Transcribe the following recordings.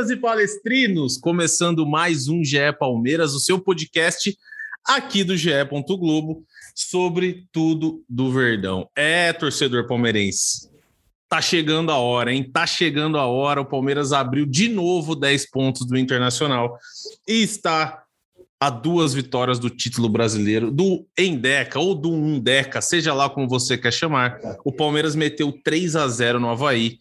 Palestrinas e palestrinos, começando mais um GE Palmeiras, o seu podcast aqui do GE. Globo sobre tudo do Verdão. É, torcedor palmeirense, tá chegando a hora, hein? Tá chegando a hora. O Palmeiras abriu de novo 10 pontos do Internacional e está a duas vitórias do título brasileiro, do Endeca ou do Undeca, seja lá como você quer chamar. O Palmeiras meteu 3 a 0 no Havaí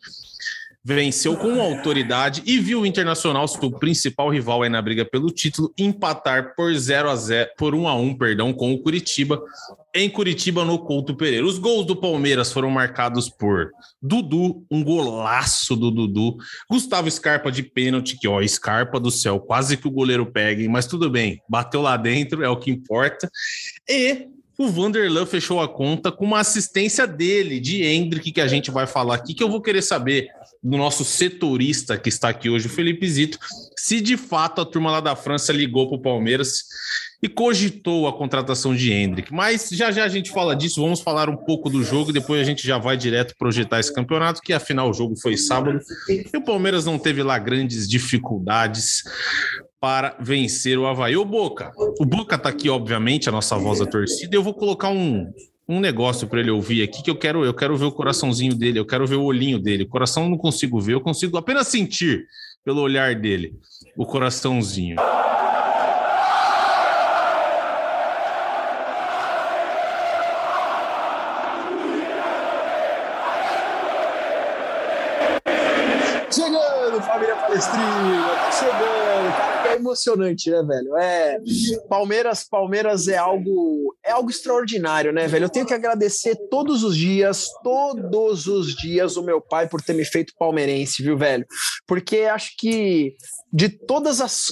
venceu com autoridade e viu o Internacional, seu principal rival aí na briga pelo título, empatar por 0 a 0, por 1 a 1, perdão, com o Curitiba, em Curitiba no Couto Pereira. Os gols do Palmeiras foram marcados por Dudu, um golaço do Dudu, Gustavo Scarpa de pênalti, que ó, Scarpa do céu, quase que o goleiro pegue, mas tudo bem, bateu lá dentro, é o que importa. E o Vanderlan fechou a conta com uma assistência dele, de Hendrick, que a gente vai falar aqui, que eu vou querer saber do nosso setorista que está aqui hoje, o Felipe Zito, se de fato a turma lá da França ligou para o Palmeiras e cogitou a contratação de Hendrick. Mas já já a gente fala disso, vamos falar um pouco do jogo, depois a gente já vai direto projetar esse campeonato, que afinal o jogo foi sábado e o Palmeiras não teve lá grandes dificuldades para vencer o Havaí. O Boca, o Boca tá aqui, obviamente, a nossa voz da torcida, e eu vou colocar um, um negócio para ele ouvir aqui que eu quero, eu quero ver o coraçãozinho dele, eu quero ver o olhinho dele. O coração eu não consigo ver, eu consigo apenas sentir pelo olhar dele o coraçãozinho. Chegando, família Palestrina, tá chegando, cara, que é emocionante, né, velho? É, Palmeiras, Palmeiras é algo, é algo extraordinário, né, velho? Eu tenho que agradecer todos os dias, todos os dias o meu pai por ter me feito palmeirense, viu, velho? Porque acho que de todas as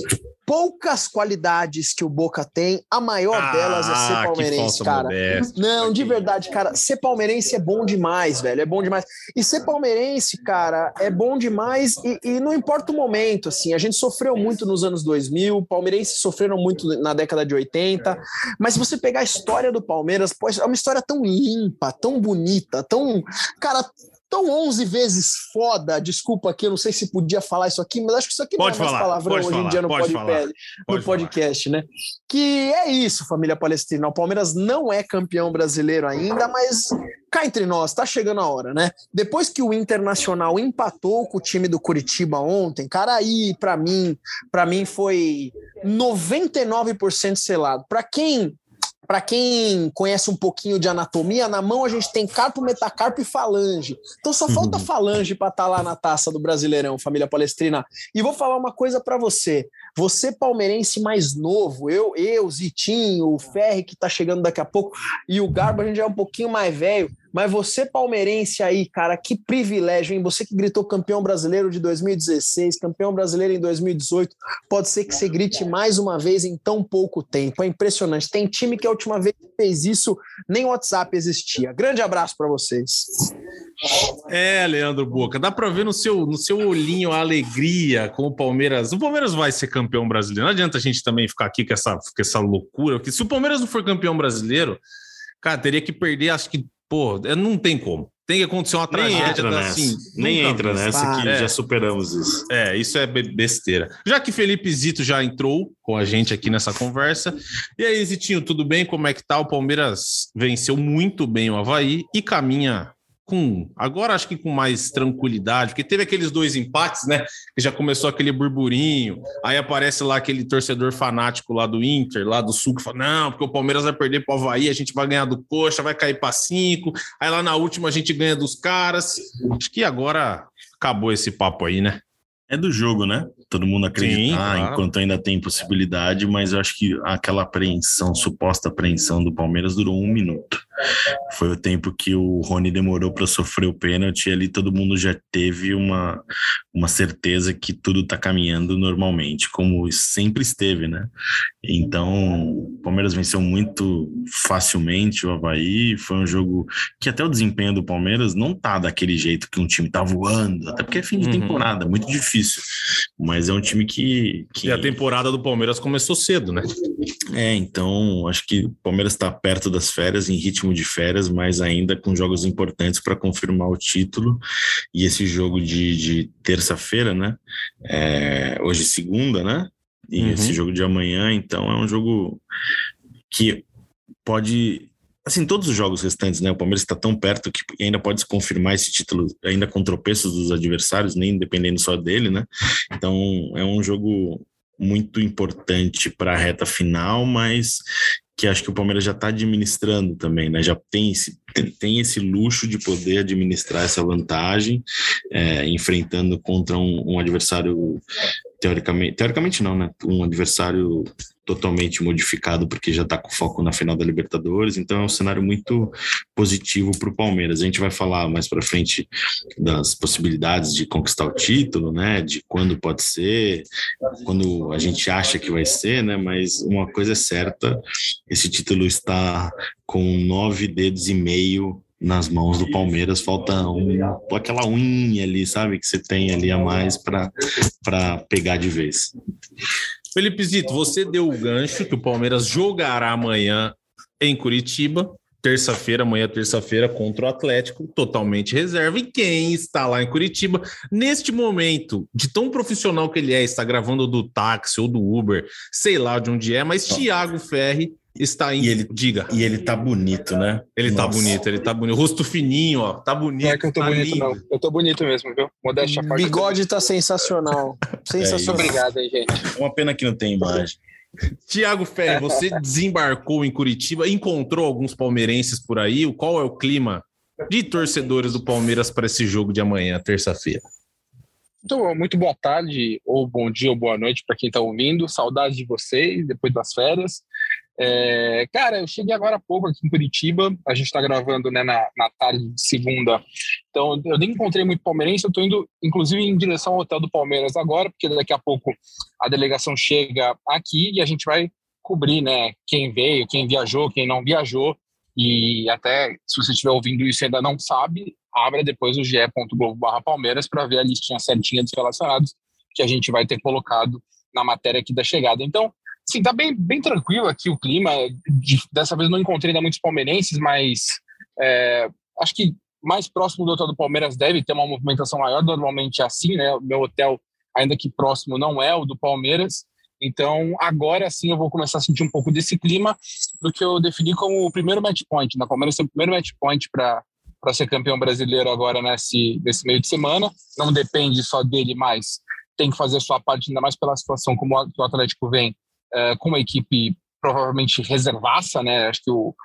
poucas qualidades que o Boca tem, a maior Ah, delas é ser que palmeirense, cara. modéstia. Não, de verdade, cara, ser palmeirense é bom demais, velho, é bom demais. E ser palmeirense, cara, é bom demais e, e não importa o momento, assim, a gente sofreu muito nos anos 2000, palmeirenses sofreram muito na década de 80, mas se você pegar a história do Palmeiras, pô, é uma história tão limpa, tão bonita, tão, cara, tão 11 vezes foda, desculpa aqui, eu não sei se podia falar isso aqui, mas acho que isso aqui Pode não é mais falar, palavrão pode hoje em falar, dia no pode podcast, falar, no pode falar. podcast, né? Que é isso, família palestina. O Palmeiras não é campeão brasileiro ainda, mas cá entre nós, tá chegando a hora, né? Depois que o Internacional empatou com o time do Curitiba ontem, cara, aí para mim, para mim foi 99% selado. Para quem para quem conhece um pouquinho de anatomia, na mão a gente tem carpo, metacarpo e falange. Então só falta falange para estar lá na taça do Brasileirão, família Palestrina. E vou falar uma coisa para você. Você palmeirense mais novo, eu, eu, Zitinho, o Ferri que tá chegando daqui a pouco e o Garbo a gente já é um pouquinho mais velho, mas você palmeirense aí, cara, que privilégio, hein? Você que gritou campeão brasileiro de 2016, campeão brasileiro em 2018, pode ser que você grite mais uma vez em tão pouco tempo. É impressionante. Tem time que a última vez fez isso, nem o WhatsApp existia. Grande abraço para vocês. É, Leandro Boca, dá para ver no seu, no seu olhinho a alegria com o Palmeiras. O Palmeiras vai ser campeão brasileiro. Não adianta a gente também ficar aqui com essa, com essa loucura, porque se o Palmeiras não for campeão brasileiro, cara, teria que perder, acho que, pô, é, não tem como. Tem que acontecer uma Nem tragédia entra da- nessa. assim, Nem entra nessa que É. já superamos isso. É, isso é be- besteira. Já que Felipe Zito já entrou com a gente aqui nessa conversa. E aí, Zitinho, tudo bem? Como é que tá? O Palmeiras venceu muito bem o Havaí e caminha com, agora acho que com mais tranquilidade, porque teve aqueles dois empates, né? Que já começou aquele burburinho. Aí aparece lá aquele torcedor fanático lá do Inter, lá do Sul, que fala: não, porque o Palmeiras vai perder para o Havaí, a gente vai ganhar do Coxa, vai cair para cinco. Aí lá na última a gente ganha dos caras. Acho que agora acabou esse papo aí, né? É do jogo, né? Todo mundo acreditar Sim, claro. enquanto ainda tem possibilidade, mas eu acho que aquela apreensão, suposta apreensão do Palmeiras durou um minuto. Foi o tempo que o Rony demorou para sofrer o pênalti e ali todo mundo já teve uma, uma certeza que tudo está caminhando normalmente, como sempre esteve, né? Então, o Palmeiras venceu muito facilmente o Havaí. Foi um jogo que até o desempenho do Palmeiras não tá daquele jeito que um time tá voando, até porque é fim de uhum. temporada, muito difícil. Mas é um time que, que. E a temporada do Palmeiras começou cedo, né? É, então acho que o Palmeiras está perto das férias, em ritmo de férias, mas ainda com jogos importantes para confirmar o título. E esse jogo de, de terça-feira, né? É, hoje segunda, né? E uhum. esse jogo de amanhã, então é um jogo que pode assim, todos os jogos restantes, né? O Palmeiras está tão perto que ainda pode se confirmar esse título, ainda com tropeços dos adversários, nem dependendo só dele, né? Então é um jogo muito importante para a reta final, mas que acho que o Palmeiras já está administrando também, né? Já tem esse, tem esse luxo de poder administrar essa vantagem, é, enfrentando contra um, um adversário teoricamente, teoricamente não, né? Um adversário totalmente modificado porque já está com foco na final da Libertadores, então é um cenário muito positivo para o Palmeiras. A gente vai falar mais para frente das possibilidades de conquistar o título, né? De quando pode ser, quando a gente acha que vai ser, né? Mas uma coisa é certa, esse título está com nove dedos e meio nas mãos do Palmeiras, falta um, aquela unha ali, sabe, que você tem ali a mais para pegar de vez. Felipe Zito, você deu o gancho que o Palmeiras jogará amanhã em Curitiba, terça-feira, amanhã terça-feira contra o Atlético, totalmente reserva. E quem está lá em Curitiba, neste momento, de tão profissional que ele é, está gravando do táxi ou do Uber, sei lá de onde é, mas Thiago Ferri está em. E ele, Diga. E ele tá bonito, né? Ele tá Nossa. tá bonito, ele tá bonito. Rosto fininho, ó. Tá bonito. Não é que eu tô tá bonito, lindo. não. Eu tô bonito mesmo, viu? Modéstia parte. Bigode tá sensacional. sensacional. É Obrigado aí, gente. Uma pena que não tem imagem. Tiago Ferre, você desembarcou em Curitiba, encontrou alguns palmeirenses por aí. Qual é o clima de torcedores do Palmeiras para esse jogo de amanhã, terça-feira? Muito, muito boa tarde, ou bom dia, ou boa noite para quem está ouvindo. Saudades de vocês depois das férias. É, cara, eu cheguei agora há pouco aqui em Curitiba, a gente está gravando né, na, na tarde de segunda, então eu nem encontrei muito palmeirense, eu estou indo inclusive em direção ao hotel do Palmeiras agora, porque daqui a pouco a delegação chega aqui e a gente vai cobrir né, quem veio, quem viajou, quem não viajou, e até se você estiver ouvindo isso e ainda não sabe, abra depois o ge.globo Palmeiras para ver a listinha certinha dos relacionados que a gente vai ter colocado na matéria aqui da chegada. Então, Sim, tá bem, bem tranquilo aqui o clima. De, dessa vez não encontrei ainda muitos palmeirenses, mas é, acho que mais próximo do hotel do Palmeiras deve ter uma movimentação maior. Normalmente é assim, né? O meu hotel, ainda que próximo, não é o do Palmeiras. Então, agora sim eu vou começar a sentir um pouco desse clima do que eu defini como o primeiro match point. Na né? Palmeiras tem o primeiro match point para para ser campeão brasileiro agora nesse, nesse meio de semana. Não depende só dele, mas tem que fazer a sua parte, ainda mais pela situação como o Atlético vem é, com uma equipe provavelmente reservaça, né? Acho que o,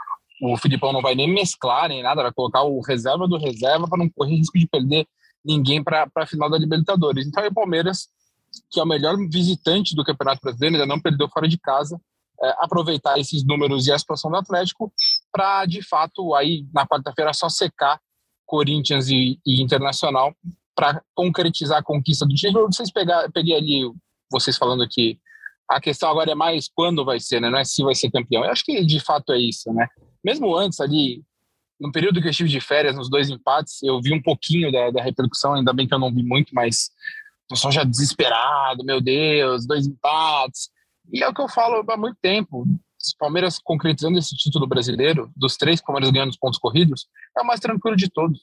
o Filipão não vai nem mesclar nem nada, vai colocar o reserva do reserva para não correr risco de perder ninguém para a final da Libertadores. Então, é o Palmeiras, que é o melhor visitante do Campeonato Brasileiro, ainda não perdeu fora de casa, é, aproveitar esses números e a situação do Atlético para, de fato, aí na quarta-feira só secar Corinthians e, e Internacional para concretizar a conquista do título. Vocês pegar, peguei ali vocês falando que a questão agora é mais quando vai ser, né? Não é se vai ser campeão. Eu acho que de fato é isso, né? Mesmo antes ali, no período que eu estive de férias, nos dois empates, eu vi um pouquinho da, da repercussão, ainda bem que eu não vi muito, mas o pessoal já desesperado, meu Deus, dois empates. E é o que eu falo há muito tempo. Se Palmeiras concretizando esse título brasileiro, dos três Palmeiras ganhando os pontos corridos, é o mais tranquilo de todos.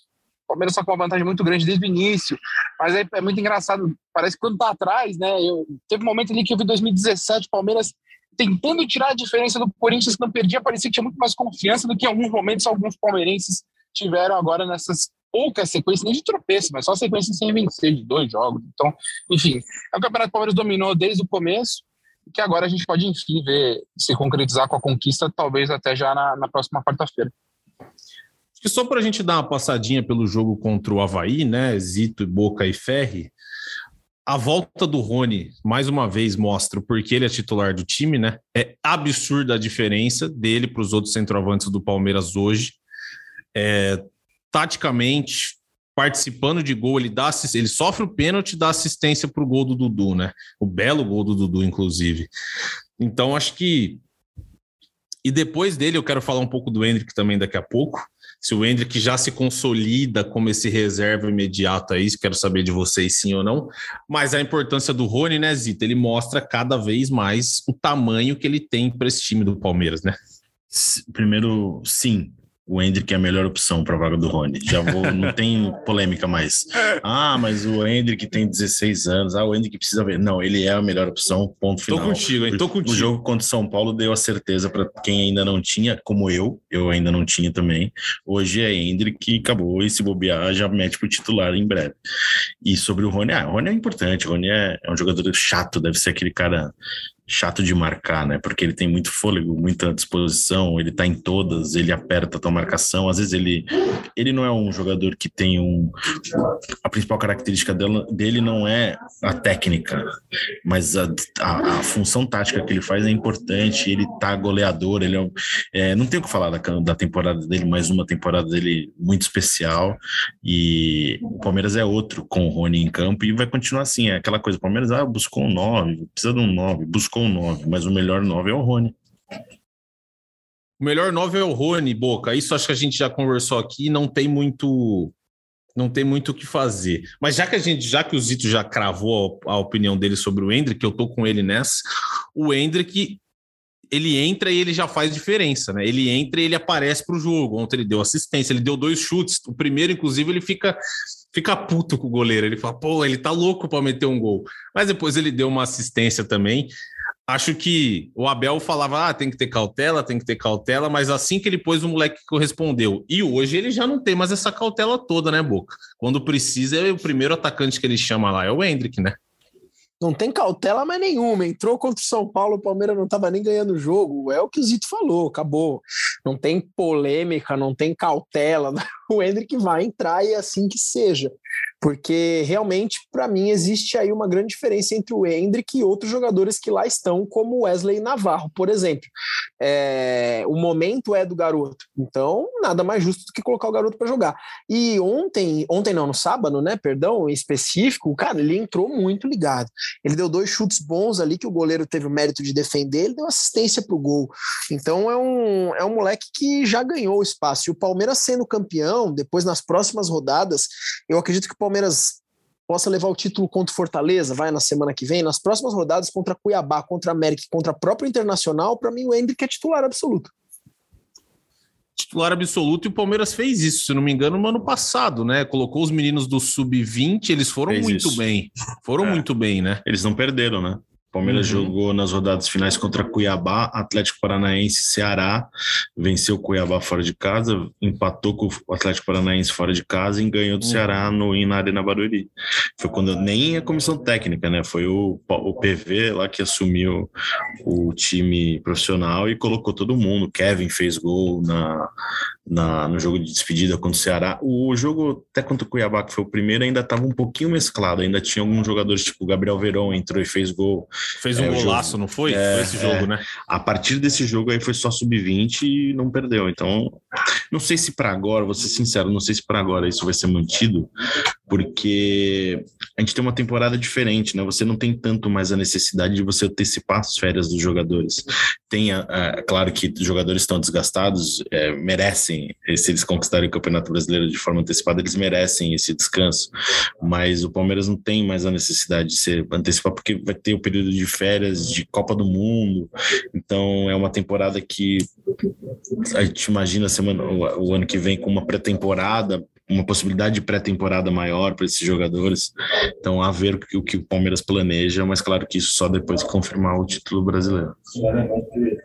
Palmeiras só com uma vantagem muito grande desde o início. Mas é, é muito engraçado. Parece que quando tá atrás, né? Eu, teve um momento ali que eu vi 2017, Palmeiras tentando tirar a diferença do Corinthians, que não perdia, parecia que tinha muito mais confiança do que em alguns momentos alguns palmeirenses tiveram agora nessas poucas sequências, nem de tropeço, mas só sequências sem vencer de dois jogos. Então, enfim, é o Campeonato Palmeiras dominou desde o começo, que agora a gente pode, enfim, ver se concretizar com a conquista, talvez até já na, na próxima quarta-feira que só para a gente dar uma passadinha pelo jogo contra o Havaí, né? Zito, Boca e Ferri. a volta do Rony, mais uma vez, mostra porque ele é titular do time, né? É absurda a diferença dele para os outros centroavantes do Palmeiras hoje. É, taticamente, participando de gol, ele dá ele sofre o pênalti dá assistência para o gol do Dudu, né? O belo gol do Dudu, inclusive. Então, acho que. E depois dele, eu quero falar um pouco do Hendrick também daqui a pouco se o Hendrick já se consolida como esse reserva imediato aí, quero saber de vocês sim ou não. Mas a importância do Rony, né, Zita? Ele mostra cada vez mais o tamanho que ele tem para esse time do Palmeiras, né? Primeiro, sim, o Hendrick é a melhor opção para a vaga do Rony. Já vou, não tem polêmica mais. Ah, mas o Hendrick tem 16 anos. Ah, o Hendrick precisa ver. Não, ele é a melhor opção, ponto final. Tô contigo, hein? Tô contigo. O jogo contra o São Paulo deu a certeza para quem ainda não tinha, como eu, eu ainda não tinha também. Hoje é Hendrick e acabou. E se bobear, já mete pro titular em breve. E sobre o Rony, ah, o Rony é importante. O Rony é, é um jogador chato, deve ser aquele cara chato de marcar, né? Porque ele tem muito fôlego, muita disposição, ele tá em todas, ele aperta a tua marcação. Às vezes ele, ele não é um jogador que tem um. A principal característica dele, não é a técnica, mas a, a, a função tática que ele faz é importante. Ele tá goleador, ele é, é não tem o que falar da, da temporada dele, mais uma temporada dele muito especial. E o Palmeiras é outro com o Rony em campo e vai continuar assim. É aquela coisa: o Palmeiras ah, buscou um 9, precisa de um 9, buscou com 9, mas o melhor 9 é o Rony. O melhor 9 é o Rony, Boca. Isso acho que a gente já conversou aqui, não tem muito não tem muito o que fazer. Mas já que a gente, já que o Zito já cravou a, a opinião dele sobre o Hendrick, eu tô com ele nessa. O Hendrick ele entra e ele já faz diferença, né? Ele entra e ele aparece para o jogo. Ontem ele deu assistência, ele deu dois chutes. O primeiro, inclusive, ele fica fica puto com o goleiro. Ele fala, pô, ele tá louco para meter um gol. Mas depois ele deu uma assistência também acho que o Abel falava, ah, tem que ter cautela, tem que ter cautela, mas assim que ele pôs o moleque correspondeu. E hoje ele já não tem mais essa cautela toda, né, Boca? Quando precisa, é o primeiro atacante que ele chama lá é o Hendrick, né? Não tem cautela mais nenhuma. Entrou contra o São Paulo, o Palmeiras não estava nem ganhando o jogo. É o que o Zito falou, acabou. Não tem polêmica, não tem cautela. O Hendrick vai entrar e é assim que seja porque realmente, para mim, existe aí uma grande diferença entre o Hendrick e outros jogadores que lá estão, como Wesley Navarro, por exemplo. É, o momento é do garoto, então nada mais justo do que colocar o garoto para jogar. E ontem, ontem não, no sábado, né, perdão, em específico, cara, ele entrou muito ligado. Ele deu dois chutes bons ali que o goleiro teve o mérito de defender, ele deu assistência para o gol. Então é um, é um moleque que já ganhou o espaço. E o Palmeiras sendo campeão, depois nas próximas rodadas, eu acredito que o Palmeiras possa levar o título contra o Fortaleza, vai na semana que vem, nas próximas rodadas contra Cuiabá, contra América, contra a própria Internacional, para mim o Hendrick é titular absoluto. Titular absoluto e o Palmeiras fez isso, se não me engano, no ano passado, né? Colocou os meninos do sub-20, eles foram fez muito isso. bem. Foram é. muito bem, né? Eles não perderam, né? Palmeiras uhum. jogou nas rodadas finais contra Cuiabá, Atlético Paranaense, Ceará, venceu o Cuiabá fora de casa, empatou com o Atlético Paranaense fora de casa e ganhou do uhum. Ceará no, na Arena Barueri. Foi quando nem a comissão técnica, né? Foi o, o PV lá que assumiu o time profissional e colocou todo mundo. Kevin fez gol na, na, no jogo de despedida contra o Ceará. O jogo até contra o Cuiabá, que foi o primeiro, ainda estava um pouquinho mesclado, ainda tinha alguns jogadores, tipo o Gabriel Verón entrou e fez gol. Fez um é, golaço, jogo, não foi? É, foi esse jogo, é. né? A partir desse jogo aí foi só sub-20 e não perdeu. Então, não sei se para agora, vou ser sincero, não sei se para agora isso vai ser mantido, porque a gente tem uma temporada diferente, né? Você não tem tanto mais a necessidade de você antecipar as férias dos jogadores. Tem, é, claro que os jogadores estão desgastados, é, merecem, se eles conquistarem o Campeonato Brasileiro de forma antecipada, eles merecem esse descanso. Mas o Palmeiras não tem mais a necessidade de se antecipar, porque vai ter o período de férias de Copa do Mundo. Então é uma temporada que a gente imagina semana, o, o ano que vem com uma pré-temporada uma possibilidade de pré-temporada maior para esses jogadores. Então, a ver o que, o que o Palmeiras planeja, mas claro que isso só depois de confirmar o título brasileiro.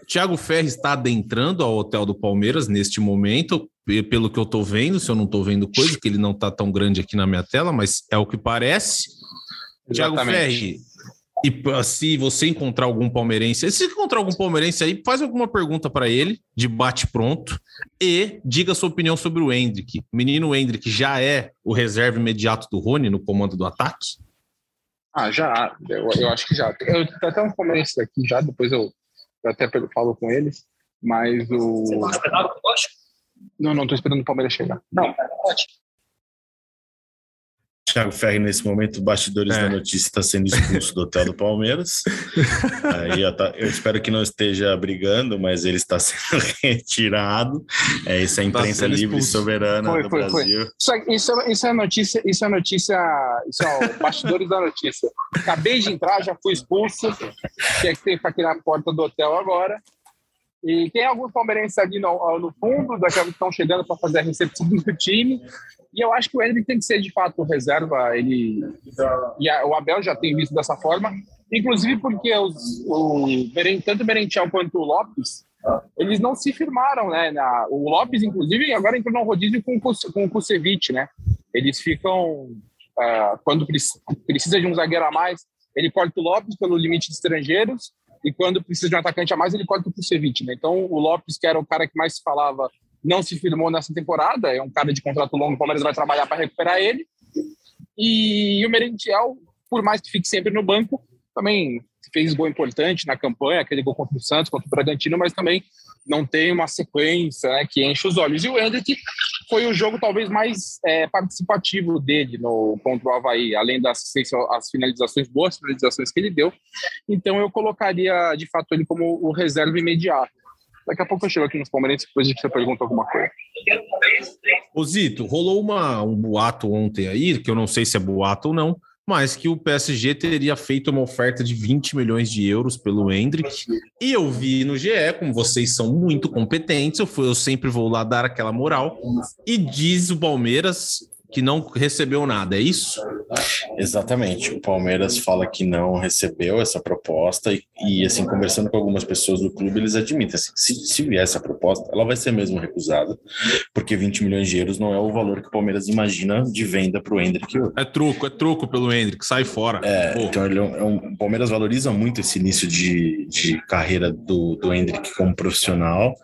Thiago Ferres está adentrando ao hotel do Palmeiras neste momento, pelo que eu estou vendo, se eu não estou vendo coisa, que ele não está tão grande aqui na minha tela, mas é o que parece. Thiago Ferres e se você encontrar algum palmeirense, se encontrar algum palmeirense aí, faz alguma pergunta para ele, de bate pronto, e diga sua opinião sobre o Hendrick. O menino Hendrick já é o reserva imediato do Rony no comando do ataque? Ah, já. Eu, eu acho que já. Eu tenho até uns palmeirenses aqui já, depois eu, eu até falo com eles. Mas o. Você tá esperando o Não, não, tô esperando o Palmeiras chegar. Não, pode. Thiago Ferri, nesse momento, bastidores é. da notícia, está sendo expulso do hotel do Palmeiras. Aí, eu, tá, eu, espero que não esteja brigando, mas ele está sendo retirado. É, isso é a tá imprensa tá livre e soberana foi, do foi, Brasil. Foi. Isso, isso, é, isso, é notícia, isso é notícia, isso é bastidores da notícia. Acabei de entrar, já fui expulso. Tinha que ter aqui na porta do hotel agora. E tem alguns palmeirenses ali no, no fundo, daqueles que estão chegando para fazer a recepção do time. E eu acho que o Hendrick tem que ser de fato reserva. Ele e a, o Abel já tem visto dessa forma, inclusive porque os, o tanto o Merentiel quanto o Lopes eles não se firmaram, né? Na, o Lopes, inclusive, agora entrou no rodízio com, com o Kusevich, né? Eles ficam uh, quando precisa de um zagueiro a mais, ele corta o Lopes pelo limite de estrangeiros e quando precisa de um atacante a mais, ele corta o Kusevich, né? Então, o Lopes, que era o cara que mais se falava não se firmou nessa temporada, é um cara de contrato longo, o Palmeiras vai trabalhar para recuperar ele. E o Merentiel, por mais que fique sempre no banco, também fez gol importante na campanha, aquele gol contra o Santos, contra o Bragantino, mas também não tem uma sequência né, que enche os olhos. E o Hendrick foi o jogo talvez mais é, participativo dele no contra o Havaí, além das as finalizações, boas finalizações que ele deu. Então eu colocaria de fato ele como o reserva imediato. Daqui a pouco eu chego aqui nos Palmeirenses, depois gente pergunta alguma coisa. Ô Zito, rolou uma, um boato ontem aí, que eu não sei se é boato ou não, mas que o PSG teria feito uma oferta de 20 milhões de euros pelo Hendrick. E eu vi no GE, como vocês são muito competentes, eu, fui, eu sempre vou lá dar aquela moral. E diz o Palmeiras que não recebeu nada, é isso? Exatamente. O Palmeiras fala que não recebeu essa proposta e, e assim, conversando com algumas pessoas do clube, eles admitem, assim, se, se vier essa proposta, ela vai ser mesmo recusada, porque 20 milhões de euros não é o valor que o Palmeiras imagina de venda para o Hendrick. É troco, é troco pelo Hendrick, sai fora. É, então ele é um, é um, o Palmeiras valoriza muito esse início de, de carreira do, do Hendrick como profissional,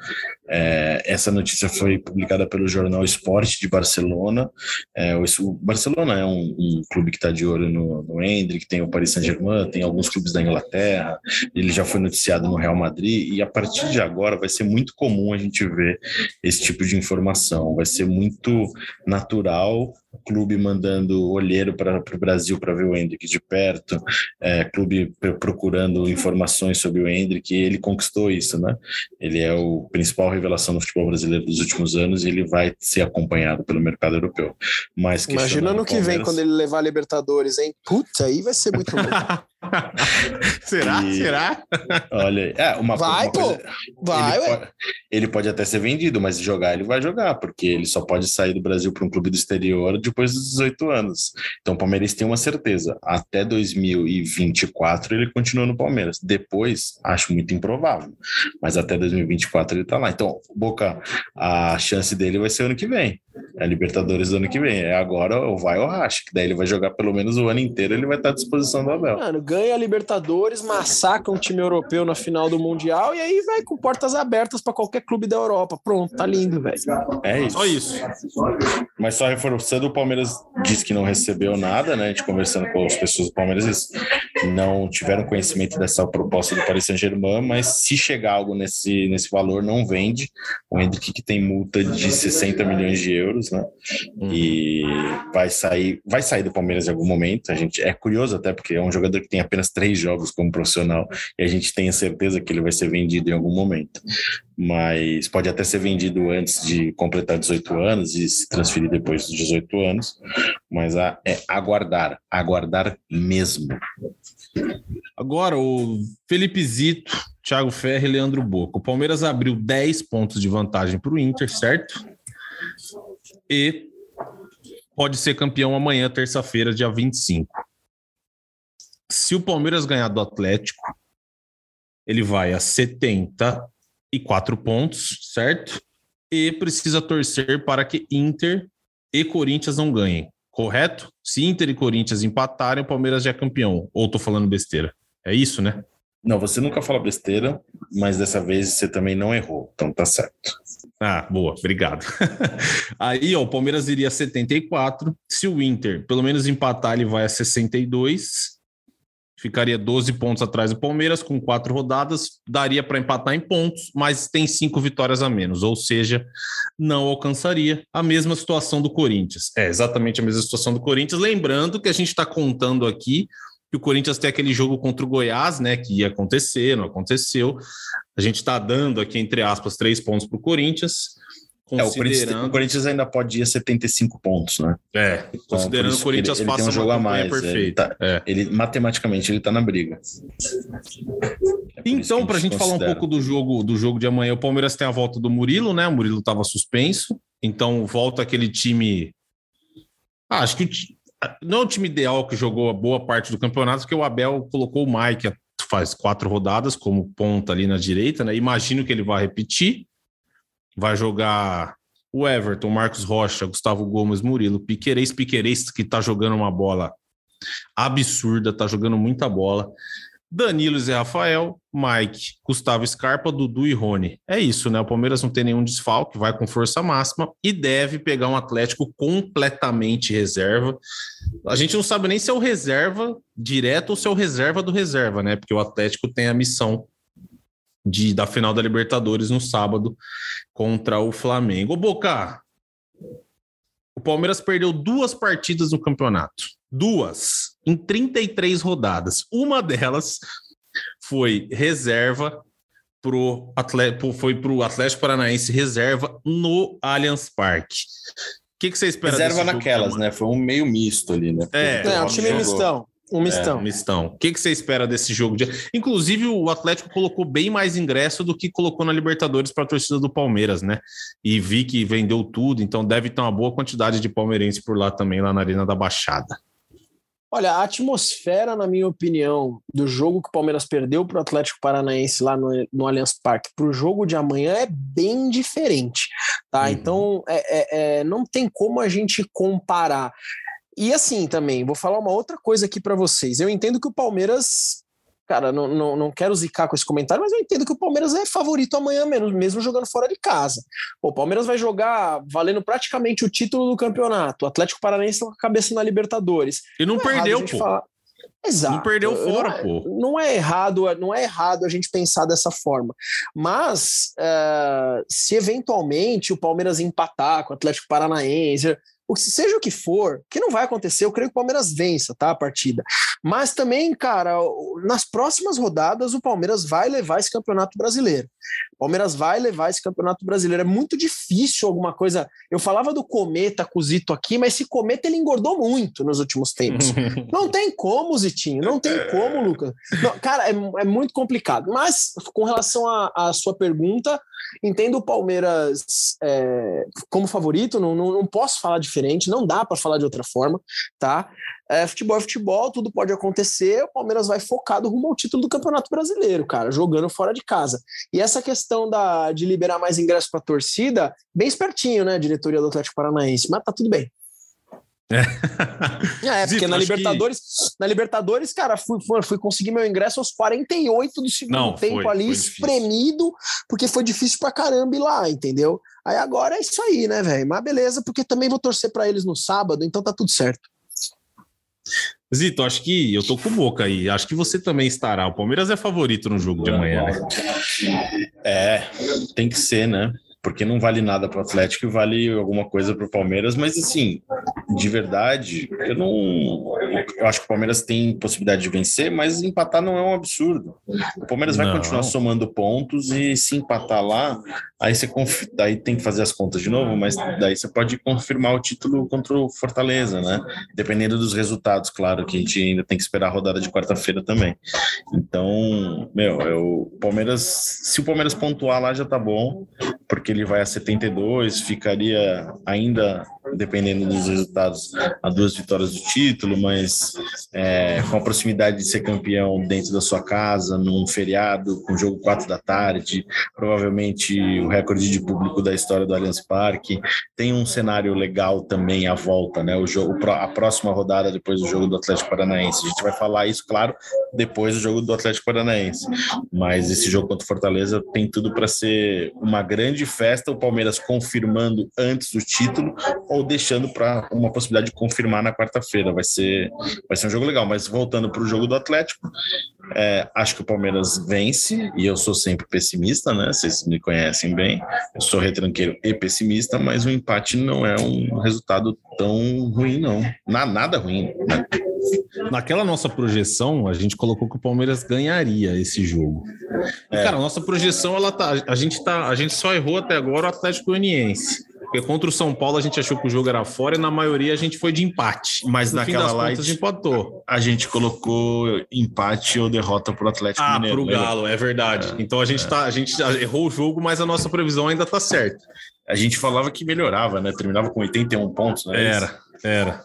é, essa notícia foi publicada pelo jornal Esporte de Barcelona. É, o, o, Barcelona é um, um clube que está de olho no, no Hendrick, tem o Paris Saint-Germain, tem alguns clubes da Inglaterra, ele já foi noticiado no Real Madrid, e a partir de agora vai ser muito comum a gente ver esse tipo de informação. Vai ser muito natural clube mandando olheiro para o Brasil para ver o Hendrick de perto, é, clube procurando informações sobre o Hendrick, e ele conquistou isso, né? Ele é o principal revelação do futebol brasileiro dos últimos anos e ele vai ser acompanhado pelo mercado europeu. Mas Imagina no que vem quando ele levar a Libertadores, hein? Putz, aí vai ser muito bom. Será? E, Será? Olha, é uma Vai, uma pô. Coisa, vai, ele ué. Pode, ele pode até ser vendido, mas jogar ele vai jogar, porque ele só pode sair do Brasil para um clube do exterior depois dos 18 anos. Então o Palmeiras tem uma certeza: até 2024 ele continua no Palmeiras. Depois, acho muito improvável, mas até 2024 ele está lá. Então, Boca, a chance dele vai ser ano que vem. É a Libertadores do ano que vem. É agora ou vai ou racha, que daí ele vai jogar pelo menos o ano inteiro, ele vai estar à disposição do Abel. Mano, ganha a Libertadores, massacra um time europeu na final do Mundial e aí vai com portas abertas para qualquer clube da Europa. Pronto, tá lindo, velho. É isso. Só isso. Mas só reforçando, o Palmeiras disse que não recebeu nada, né? A gente conversando com as pessoas do Palmeiras, eles não tiveram conhecimento dessa proposta do Paris Saint-Germain, mas se chegar algo nesse, nesse valor, não vende. O Hendrick que tem multa de 60 milhões de euros, né? E vai sair, vai sair do Palmeiras em algum momento. A gente é curioso até porque é um jogador que tem apenas três jogos como profissional e a gente tem a certeza que ele vai ser vendido em algum momento. Mas pode até ser vendido antes de completar 18 anos e se transferir depois dos 18 anos. Mas é aguardar, aguardar mesmo. Agora, o Felipe Zito, Thiago Ferre e Leandro Boca. O Palmeiras abriu 10 pontos de vantagem para o Inter, certo? E pode ser campeão amanhã, terça-feira, dia 25. Se o Palmeiras ganhar do Atlético, ele vai a 74 pontos, certo? E precisa torcer para que Inter e Corinthians não ganhem, correto? Se Inter e Corinthians empatarem, o Palmeiras já é campeão. Ou tô falando besteira? É isso, né? Não, você nunca fala besteira, mas dessa vez você também não errou, então tá certo. Ah, boa, obrigado. Aí, ó, o Palmeiras iria a 74. Se o Inter pelo menos empatar, ele vai a 62 ficaria 12 pontos atrás do Palmeiras, com quatro rodadas, daria para empatar em pontos, mas tem cinco vitórias a menos, ou seja, não alcançaria a mesma situação do Corinthians. É exatamente a mesma situação do Corinthians. Lembrando que a gente está contando aqui que o Corinthians tem aquele jogo contra o Goiás, né? Que ia acontecer, não aconteceu. A gente está dando aqui, entre aspas, três pontos para o Corinthians. É, o, Corinthians, o, Corinthians, ainda pode ir a 75 pontos, né? É, então, considerando que o Corinthians ele, ele faça um jogo a mais, perfeita. Ele, tá, é. ele matematicamente ele está na briga. É então, para a gente considera. falar um pouco do jogo do jogo de amanhã, o Palmeiras tem a volta do Murilo, né? O Murilo estava suspenso, então volta aquele time. Ah, acho que não é o time ideal que jogou a boa parte do campeonato, porque o Abel colocou o Mike faz quatro rodadas como ponta ali na direita, né? Imagino que ele vai repetir vai jogar o Everton, Marcos Rocha, Gustavo Gomes, Murilo, Piquerez, Piquerez, que tá jogando uma bola absurda, tá jogando muita bola. Danilo Zé Rafael, Mike, Gustavo Scarpa, Dudu e Rony. É isso, né? O Palmeiras não tem nenhum desfalque, vai com força máxima e deve pegar um Atlético completamente reserva. A gente não sabe nem se é o reserva direto ou se é o reserva do reserva, né? Porque o Atlético tem a missão de, da final da Libertadores no sábado contra o Flamengo. Ô, Boca, o Palmeiras perdeu duas partidas no campeonato. Duas. Em 33 rodadas. Uma delas foi reserva pro Atlético, foi para o Atlético Paranaense reserva no Allianz Parque. O que, que você espera Reserva naquelas, né? Foi um meio misto ali, né? É, é um time mistão. Um mistão. É, um mistão. O que, que você espera desse jogo? De... Inclusive, o Atlético colocou bem mais ingresso do que colocou na Libertadores para a torcida do Palmeiras, né? E vi que vendeu tudo, então deve ter uma boa quantidade de palmeirense por lá também, lá na Arena da Baixada. Olha, a atmosfera, na minha opinião, do jogo que o Palmeiras perdeu para o Atlético Paranaense lá no, no Allianz Parque para o jogo de amanhã é bem diferente, tá? Uhum. Então, é, é, é, não tem como a gente comparar. E assim também, vou falar uma outra coisa aqui para vocês. Eu entendo que o Palmeiras, cara, não, não, não quero zicar com esse comentário, mas eu entendo que o Palmeiras é favorito amanhã mesmo, mesmo jogando fora de casa. o Palmeiras vai jogar valendo praticamente o título do campeonato. O Atlético Paranaense tá com a cabeça na Libertadores. E não, não é perdeu, pô. Falar... Exato. Não perdeu fora, não é, pô. Não é errado, não é errado a gente pensar dessa forma. Mas uh, se eventualmente o Palmeiras empatar com o Atlético Paranaense, seja o que for, que não vai acontecer, eu creio que o Palmeiras vença, tá? A partida. Mas também, cara, nas próximas rodadas, o Palmeiras vai levar esse campeonato brasileiro. O Palmeiras vai levar esse campeonato brasileiro. É muito difícil alguma coisa. Eu falava do Cometa com o Zito aqui, mas esse Cometa ele engordou muito nos últimos tempos. não tem como, Zitinho, não tem como, Lucas. Não, cara, é, é, muito complicado. Mas, com relação à sua pergunta, entendo o Palmeiras é, como favorito, não, não, não posso falar diferente, não dá para falar de outra forma, tá? É, futebol é futebol, tudo pode acontecer. O Palmeiras vai focado rumo ao título do Campeonato Brasileiro, cara, jogando fora de casa. E essa questão da, de liberar mais ingressos para a torcida, bem espertinho, né, diretoria do Atlético Paranaense, mas tá tudo bem. É, é porque Zito, na Libertadores, que... na Libertadores, cara, fui, fui, conseguir meu ingresso aos 48 do segundo Não, tempo foi, ali, foi espremido, porque foi difícil pra caramba ir lá, entendeu? Aí agora é isso aí, né, velho? Mas beleza, porque também vou torcer para eles no sábado, então tá tudo certo. Zito, acho que eu tô com boca aí. Acho que você também estará. O Palmeiras é favorito no jogo de amanhã, né? É, tem que ser, né? Porque não vale nada para o Atlético e vale alguma coisa para o Palmeiras, mas assim, de verdade, eu não. Eu acho que o Palmeiras tem possibilidade de vencer, mas empatar não é um absurdo. O Palmeiras não. vai continuar somando pontos e se empatar lá, aí você conf... daí tem que fazer as contas de novo, mas daí você pode confirmar o título contra o Fortaleza, né? Dependendo dos resultados, claro, que a gente ainda tem que esperar a rodada de quarta-feira também. Então, meu, eu... o Palmeiras, se o Palmeiras pontuar lá já tá bom, porque ele vai a 72, ficaria ainda dependendo dos resultados, a duas vitórias do título, mas é, com a proximidade de ser campeão dentro da sua casa, num feriado, com jogo quatro da tarde, provavelmente o recorde de público da história do Allianz Parque. Tem um cenário legal também à volta, né? O jogo, a próxima rodada depois do jogo do Atlético Paranaense. A gente vai falar isso, claro, depois do jogo do Atlético Paranaense. Mas esse jogo contra o Fortaleza tem tudo para ser uma grande festa, o Palmeiras confirmando antes do título ou ou deixando para uma possibilidade de confirmar na quarta-feira. Vai ser, vai ser um jogo legal. Mas voltando para o jogo do Atlético, é, acho que o Palmeiras vence, e eu sou sempre pessimista, né? Vocês me conhecem bem. Eu sou retranqueiro e pessimista, mas o empate não é um resultado tão ruim, não. Na, nada ruim. Né? Naquela nossa projeção, a gente colocou que o Palmeiras ganharia esse jogo. E, É. cara, a nossa projeção, ela tá. A gente, tá, a gente só errou até agora o Atlético Goianiense. Porque contra o São Paulo a gente achou que o jogo era fora e na maioria a gente foi de empate. Mas no naquela das light- contas empatou. A gente colocou empate ou derrota para o Atlético Ah, Mineiro. pro lembra? Galo, é verdade. então a gente, tá, a gente errou o jogo, mas a nossa previsão ainda tá certa. A gente falava que melhorava, né? Terminava com 81 pontos, né? Era, era.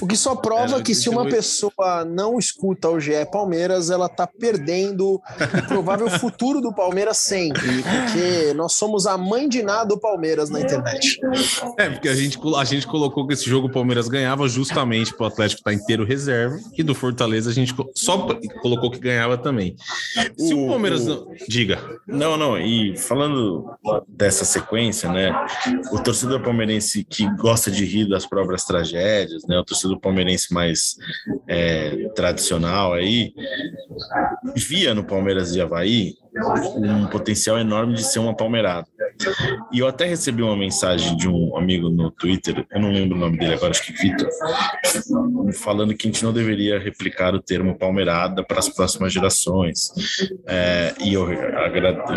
O que só prova Era que se uma 88. pessoa não escuta o GE Palmeiras, ela tá perdendo o provável futuro do Palmeiras sempre, porque nós somos a mãe de nada do Palmeiras na internet. É, porque a gente, a gente colocou que esse jogo o Palmeiras ganhava justamente pro Atlético estar inteiro reserva e do Fortaleza a gente só colocou que ganhava também. Se o, O- Palmeiras o- não. Diga. Não, não, e falando dessa sequência, né? O torcedor palmeirense que gosta de rir das próprias tragédias, né? O torcedor palmeirense mais é, tradicional aí, via no Palmeiras e Havaí um potencial enorme de ser uma palmeirada. E eu até recebi uma mensagem de um amigo no Twitter, eu não lembro o nome dele agora, acho que Vitor, falando que a gente não deveria replicar o termo palmeirada para as próximas gerações. É, e eu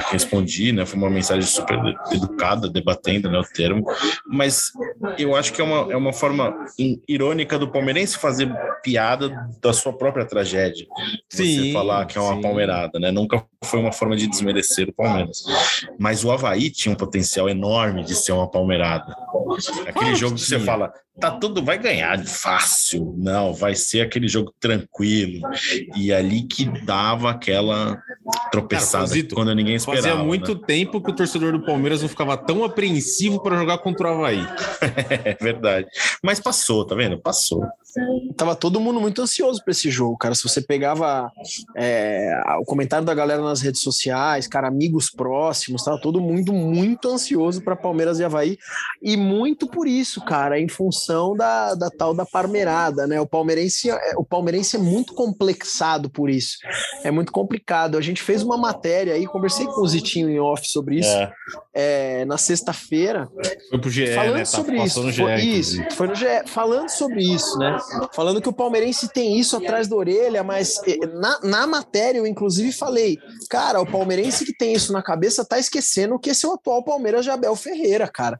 respondi, né? Foi uma mensagem super educada, debatendo né, o termo, mas eu acho que é uma, é uma forma irônica do palmeirense fazer piada da sua própria tragédia. Você Sim, falar que é uma sim. palmeirada, né? Nunca foi uma forma de desmerecer o Palmeiras. Mas o Havaí tinha um potencial enorme de ser uma palmeirada. Aquele jogo que você fala, tá tudo, vai ganhar fácil. Não, vai ser aquele jogo tranquilo. E ali que dava aquela tropeçada Cara, quando ninguém esperava. Fazia muito né? tempo que o torcedor do Palmeiras não ficava tão apreensivo para jogar contra o Havaí. É verdade. Mas passou, tá vendo? Passou. Tava todo mundo muito ansioso para esse jogo, cara. Se você pegava é, o comentário da galera nas redes sociais, cara, amigos próximos, tava todo mundo muito ansioso para Palmeiras e Havaí. E muito por isso, cara, em função da, da tal da parmeirada, né? O palmeirense, é- o palmeirense é muito complexado por isso. É muito complicado. A gente fez uma matéria aí, conversei com o Zitinho em off sobre isso, É. é, na sexta-feira. Foi pro GE, falando né? Tá sobre isso. passando no GE. Foi, isso, foi no GE. Falando sobre isso, né? Falando que o palmeirense tem isso atrás da orelha, mas eh, na, na matéria eu inclusive falei, cara, o palmeirense que tem isso na cabeça tá esquecendo que esse é o atual Palmeiras de Abel Ferreira, cara.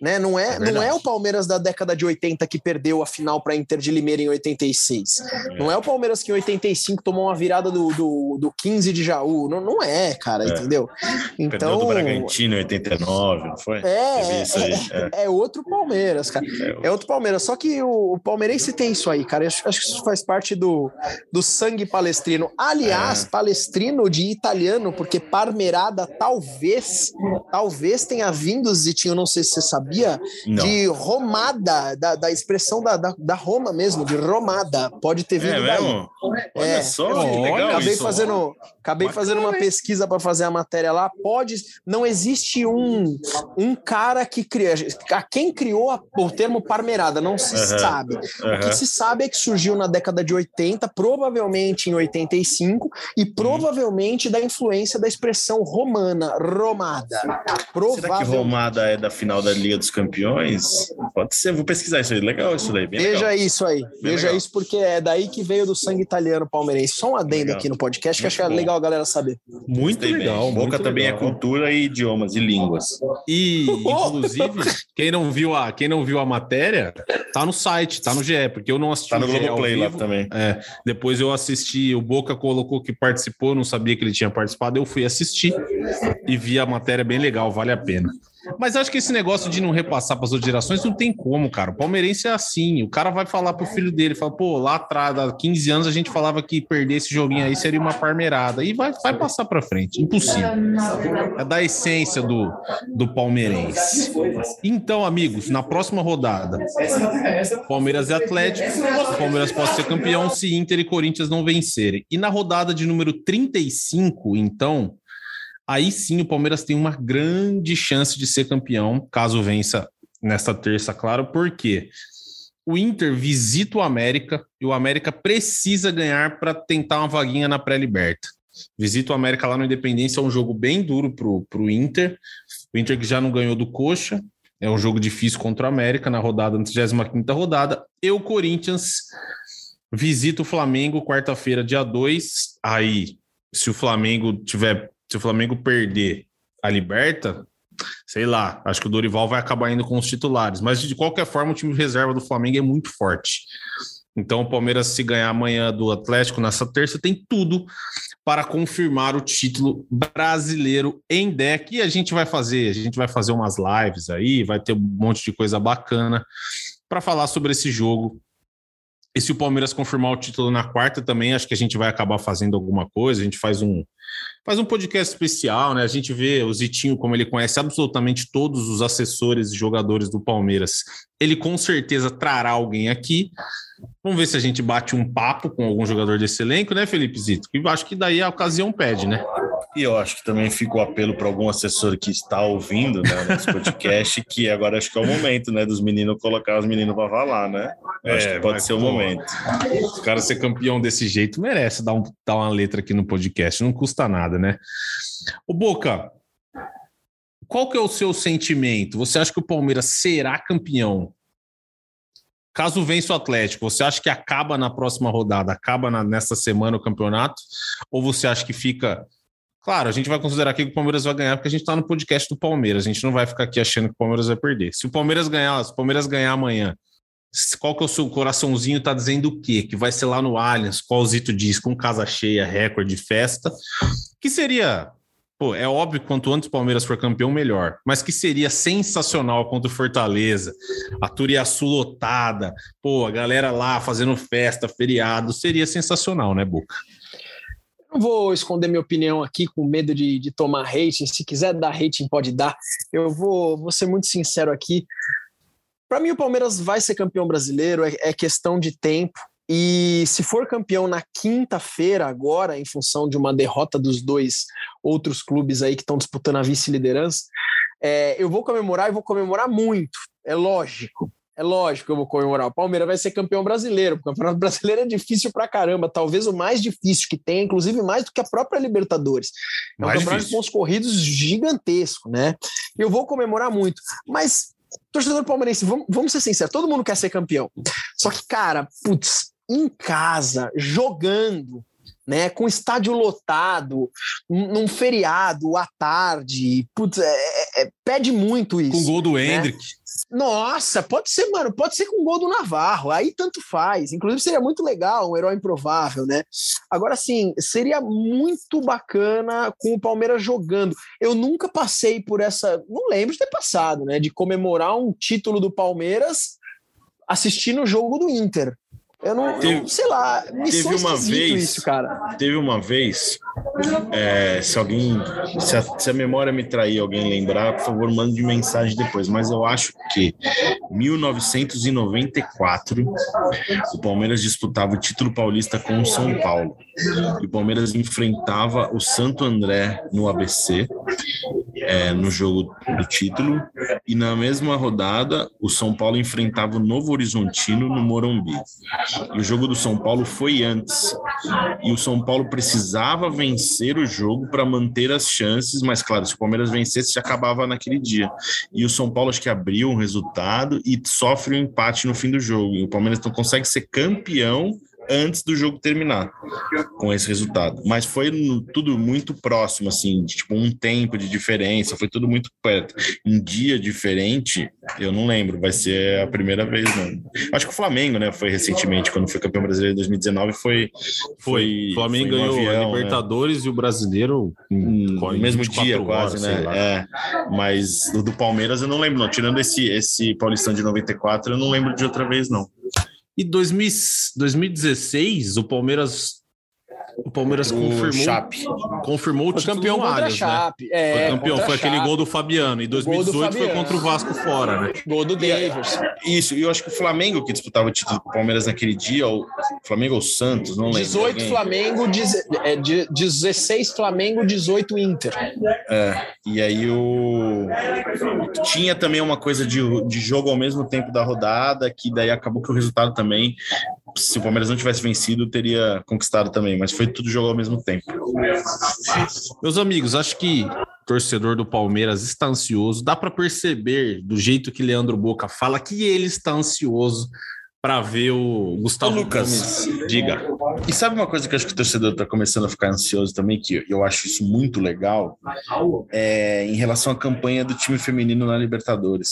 Né? Não, é, É não é o Palmeiras da década de 80 que perdeu a final para Inter de Limeira em 86. Não é o Palmeiras que em 85 tomou uma virada do, do, do 15 de Jaú. Não, não é, cara, É. entendeu? Perdeu Então. do Bragantino em 89, não foi? É, aí. É. é outro Palmeiras, cara. É outro Palmeiras. Só que o, o palmeirense tem isso aí, cara. Acho, acho que isso faz parte do, do sangue palestrino. Aliás, É. palestrino de italiano, porque parmerada talvez, talvez tenha vindo, Zitinho, não sei se você sabia, Não. de romada, da, da expressão da, da, da Roma mesmo, de romada. Pode ter vindo É daí. mesmo? Olha É, só, eu- que legal acabei isso. fazendo, acabei Bacana, fazendo uma hein? pesquisa para fazer a matéria lá. Pode, não existe um um cara que cria, a quem criou a- o termo parmeirada não se Aham. sabe. O Aham. Que se sabe é que surgiu na década de 80, provavelmente em 85 e Uhum. provavelmente da influência da expressão romana, romada. Será que. Romada é da final da Liga dos Campeões? Pode ser, vou pesquisar isso aí. Legal isso daí, bem Veja legal. isso aí, veja legal. isso, porque é daí que veio do sangue italiano palmeirense. Só um adendo Legal. aqui no podcast que Muito acho que é legal a galera saber. Muito Gostei bem. legal. Boca muito também legal. é cultura e idiomas e línguas. E, inclusive, quem não viu a, quem não viu a matéria, tá no site, tá no GE, porque eu não assisti Tá no Globoplay lá também. É, depois eu assisti, o Boca colocou que participou, não sabia que ele tinha participado, eu fui assistir e vi a matéria bem legal, vale a pena. Mas acho que esse negócio de não repassar para as outras gerações não tem como, cara. O palmeirense é assim. O cara vai falar pro filho dele, fala, pô, lá atrás, há 15 anos, a gente falava que perder esse joguinho aí seria uma parmeirada. E vai, vai passar para frente. Impossível. É da essência do, do palmeirense. Então, amigos, na próxima rodada, Palmeiras e Atlético, Palmeiras pode ser campeão se Inter e Corinthians não vencerem. E na rodada de número 35, então, aí sim o Palmeiras tem uma grande chance de ser campeão, caso vença nesta terça, claro, porque o Inter visita o América e o América precisa ganhar para tentar uma vaguinha na pré-liberta. Visita o América lá no Independência, é um jogo bem duro pro, pro Inter. O Inter que já não ganhou do Coxa, é um jogo difícil contra o América na rodada, na 35 rodada. E o Corinthians visita o Flamengo quarta-feira, dia 2. Aí, se o Flamengo tiver, se o Flamengo perder a liberta, sei lá, acho que o Dorival vai acabar indo com os titulares. Mas de qualquer forma, o time reserva do Flamengo é muito forte. Então, o Palmeiras, se ganhar amanhã do Atlético nessa terça, tem tudo para confirmar o título brasileiro em deck. E a gente vai fazer, a gente vai fazer umas lives aí, vai ter um monte de coisa bacana para falar sobre esse jogo. E se o Palmeiras confirmar o título na quarta também, acho que a gente vai acabar fazendo alguma coisa. A gente faz um, faz um podcast especial, né? A gente vê o Zitinho, como ele conhece absolutamente todos os assessores e jogadores do Palmeiras. Ele com certeza trará alguém aqui. Vamos ver se a gente bate um papo com algum jogador desse elenco, né, Felipe Zito? E acho que daí a ocasião pede, né? E eu acho que também fica o apelo para algum assessor que está ouvindo né, nosso podcast, que agora acho que é o momento, né, dos meninos colocar os meninos para falar, né? Eu é, acho que pode ser o momento. O cara ser campeão desse jeito merece dar, um, dar uma letra aqui no podcast, não custa nada, né? O Boca, qual que é o seu sentimento? Você acha que o Palmeiras será campeão? Caso vença o Atlético, você acha que acaba na próxima rodada, acaba na, nessa semana o campeonato? Ou você acha que fica Claro, a gente vai considerar aqui que o Palmeiras vai ganhar porque a gente está no podcast do Palmeiras. A gente não vai ficar aqui achando que o Palmeiras vai perder. Se o Palmeiras ganhar, se o Palmeiras ganhar amanhã, qual que é o seu coraçãozinho tá dizendo o quê? Que vai ser lá no Allianz, qual Zito diz, com casa cheia, recorde, festa, que seria, pô, é óbvio que quanto antes o Palmeiras for campeão, melhor, mas que seria sensacional contra o Fortaleza, a Turiaçu lotada, pô, a galera lá fazendo festa, feriado, seria sensacional, né, Boca? Não vou esconder minha opinião aqui com medo de, de tomar hate. Se quiser dar rating, pode dar. Eu vou, vou ser muito sincero aqui. Para mim, o Palmeiras vai ser campeão brasileiro, é, é questão de tempo. E se for campeão na quinta-feira, agora, em função de uma derrota dos dois outros clubes aí que estão disputando a vice-liderança, é, eu vou comemorar e vou comemorar muito, é lógico. É lógico que eu vou comemorar. O Palmeiras vai ser campeão brasileiro. O campeonato brasileiro é difícil pra caramba. Talvez o mais difícil que tem, inclusive mais do que a própria Libertadores. É um mais campeonato difícil. de pontos corridos gigantesco, né? Eu vou comemorar muito. Mas, torcedor palmeirense, vamos, vamos ser sinceros: todo mundo quer ser campeão. Só que, cara, putz, em casa, jogando, né, com estádio lotado, num feriado à tarde, putz, é, é, é pede muito isso. Com gol do né? Hendrick. Nossa, pode ser, mano, pode ser com o gol do Navarro, aí tanto faz. Inclusive seria muito legal, um herói improvável, né? Agora sim, seria muito bacana com o Palmeiras jogando. Eu nunca passei por essa, não lembro de ter passado, né, de comemorar um título do Palmeiras assistindo o jogo do Inter. Eu não, teve, eu, sei lá, me teve uma vez, isso, cara. Teve uma vez, é, se alguém, se a, se a, memória me trair, alguém lembrar, por favor, mande mensagem depois. Mas eu acho que 1994 o Palmeiras disputava o título paulista com o São Paulo. E o Palmeiras enfrentava o Santo André no ABC, é, no jogo do título. E na mesma rodada, o São Paulo enfrentava o Novo Horizontino no Morumbi. O jogo do São Paulo foi antes. E o São Paulo precisava vencer o jogo para manter as chances, mas claro, se o Palmeiras vencesse, já acabava naquele dia. E o São Paulo acho que abriu um resultado e sofre um empate no fim do jogo. E o Palmeiras não consegue ser campeão antes do jogo terminar com esse resultado. Mas foi tudo muito próximo, assim, de, tipo um tempo de diferença, foi tudo muito perto. Um dia diferente, eu não lembro, vai ser a primeira vez, não. Acho que o Flamengo, né, foi recentemente, quando foi campeão brasileiro em 2019, foi. Foi. O Flamengo foi ganhou avião, a né? Libertadores né? e o brasileiro hum, no mesmo dia, quase, horas, né? É. Mas do, do Palmeiras eu não lembro, não. Tirando esse, esse Paulistão de 94, eu não lembro de outra vez, não. E 2000, 2016, o Palmeiras O Palmeiras Pro confirmou, Chape. confirmou o Foi título campeão a Allianz, né? Chape. É, Foi campeão, foi aquele gol do Fabiano. Em gol do 2018 foi contra o Vasco fora, né? Gol do Davis. Isso, e eu acho que o Flamengo que disputava o título com o Palmeiras naquele dia, ou Flamengo ou Santos, não lembro. 18 alguém. Flamengo, deze- é, de- 16 Flamengo, 18 Inter. É, e aí o tinha também uma coisa de, de jogo ao mesmo tempo da rodada, que daí acabou que o resultado também, se o Palmeiras não tivesse vencido, teria conquistado também, mas foi tudo jogo ao mesmo tempo. Meus amigos, acho que torcedor do Palmeiras está ansioso. Dá para perceber do jeito que Leandro Boca fala que ele está ansioso para ver o Gustavo Ô, Lucas. Gomes. Diga. E sabe uma coisa que acho que o torcedor está começando a ficar ansioso também, que eu acho isso muito legal, é em relação à campanha do time feminino na Libertadores.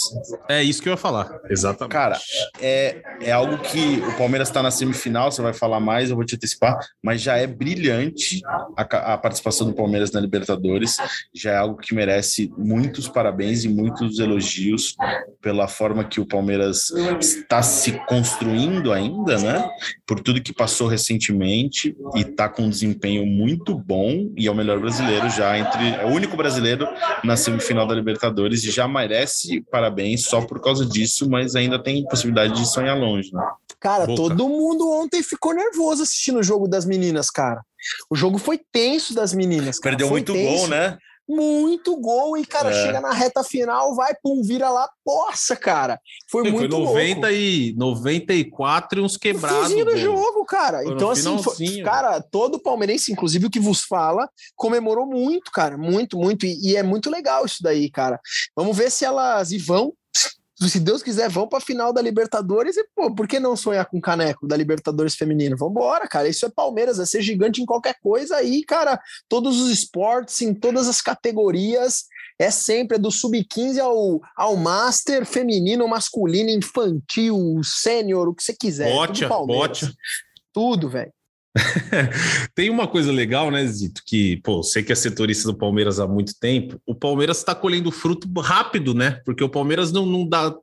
É isso que eu ia falar. Exatamente. Cara, é, é algo que o Palmeiras está na semifinal, você vai falar mais, eu vou te antecipar, mas já é brilhante a, a participação do Palmeiras na Libertadores, já é algo que merece muitos parabéns e muitos elogios pela forma que o Palmeiras está se construindo ainda, né? Por tudo que passou recentemente e está com um desempenho muito bom e é o melhor brasileiro já entre é o único brasileiro na semifinal da Libertadores e já merece parabéns só por causa disso, mas ainda tem possibilidade de sonhar longe, né? Cara, Boca. todo mundo ontem ficou nervoso assistindo o jogo das meninas, cara. O jogo foi tenso das meninas. cara. Perdeu Foi muito tenso. gol, né? Muito gol e, cara, É. chega na reta final, vai, pum, vira lá, poça, cara. Foi Foi muito 90 louco. e 94 e uns quebrados. finzinho do jogo, cara. Foi então, assim, foi- cara, todo palmeirense, inclusive o que vos fala, comemorou muito, cara. Muito, muito. E, e é muito legal isso daí, cara. Vamos ver se elas e vão. Se Deus quiser, vão pra final da Libertadores e, pô, por que não sonhar com o caneco da Libertadores feminino? Vambora, cara. Isso é Palmeiras, é ser gigante em qualquer coisa aí, cara. Todos os esportes, em todas as categorias, é sempre é do sub-15 ao, ao master, feminino, masculino, infantil, sênior, o que você quiser. Bote, Palmeiras. bote. Tudo, velho. Tem uma coisa legal, né, Zito? Que, pô, você que é setorista do Palmeiras há muito tempo, o Palmeiras está colhendo fruto rápido, né? Porque o Palmeiras não, não dá.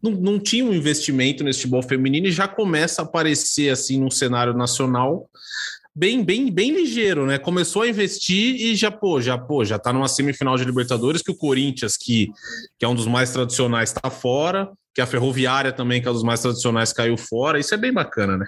Não, não tinha um investimento nesse futebol feminino e já começa a aparecer assim num cenário nacional bem, bem, bem ligeiro, né? Começou a investir e já, pô, já, pô, já tá numa semifinal de Libertadores que o Corinthians, que, que é um dos mais tradicionais, tá fora, que a Ferroviária também, que é um dos mais tradicionais, caiu fora. Isso é bem bacana, né?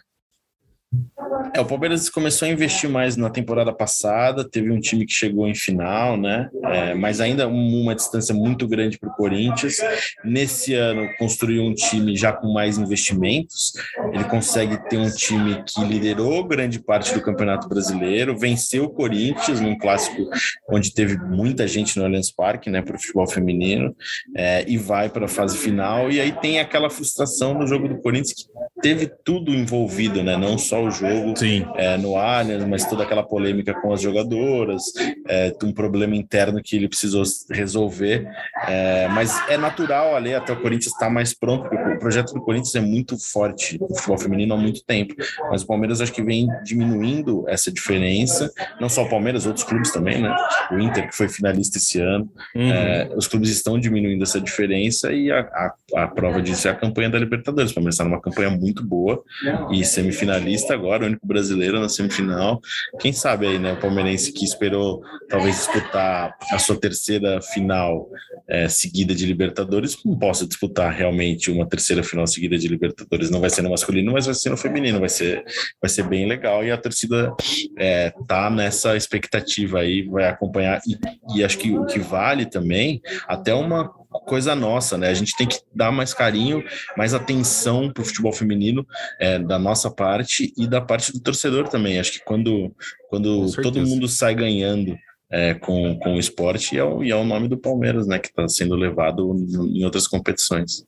É, o Palmeiras começou a investir mais na temporada passada, teve um time que chegou em final, né? É, mas ainda um- uma distância muito grande para o Corinthians. Nesse ano construiu um time já com mais investimentos. Ele consegue ter um time que liderou grande parte do Campeonato Brasileiro, venceu o Corinthians num clássico onde teve muita gente no Allianz Parque, né? Para o futebol feminino, é, e vai para a fase final. E aí tem aquela frustração no jogo do Corinthians que teve tudo envolvido, né? Não só o jogo Sim. é, no Allianz, mas toda aquela polêmica com as jogadoras, é, um problema interno que ele precisou resolver. É, mas é natural ali, até o Corinthians estar mais pronto, porque o projeto do Corinthians é muito forte no futebol feminino há muito tempo. Mas o Palmeiras acho que vem diminuindo essa diferença, não só o Palmeiras, outros clubes também, né? O Inter, que foi finalista esse ano, Uhum. é, os clubes estão diminuindo essa diferença e a, a, a prova disso é a campanha da Libertadores. O Palmeiras está numa campanha muito boa e semifinalista agora, o único brasileiro na semifinal. Quem sabe aí, né? O palmeirense que esperou talvez disputar a sua terceira final é, seguida de Libertadores, não possa disputar realmente uma terceira final seguida de Libertadores. Não vai ser no masculino, mas vai ser no feminino. Vai ser, vai ser bem legal e a torcida é, tá nessa expectativa aí, vai acompanhar. E, e acho que o que vale também, até uma coisa nossa, né? A gente tem que dar mais carinho, mais atenção para o futebol feminino é, da nossa parte e da parte do torcedor também. Acho que quando, quando todo mundo sai ganhando é, com, com o esporte, e é o, e é o nome do Palmeiras, né? Que está sendo levado em outras competições.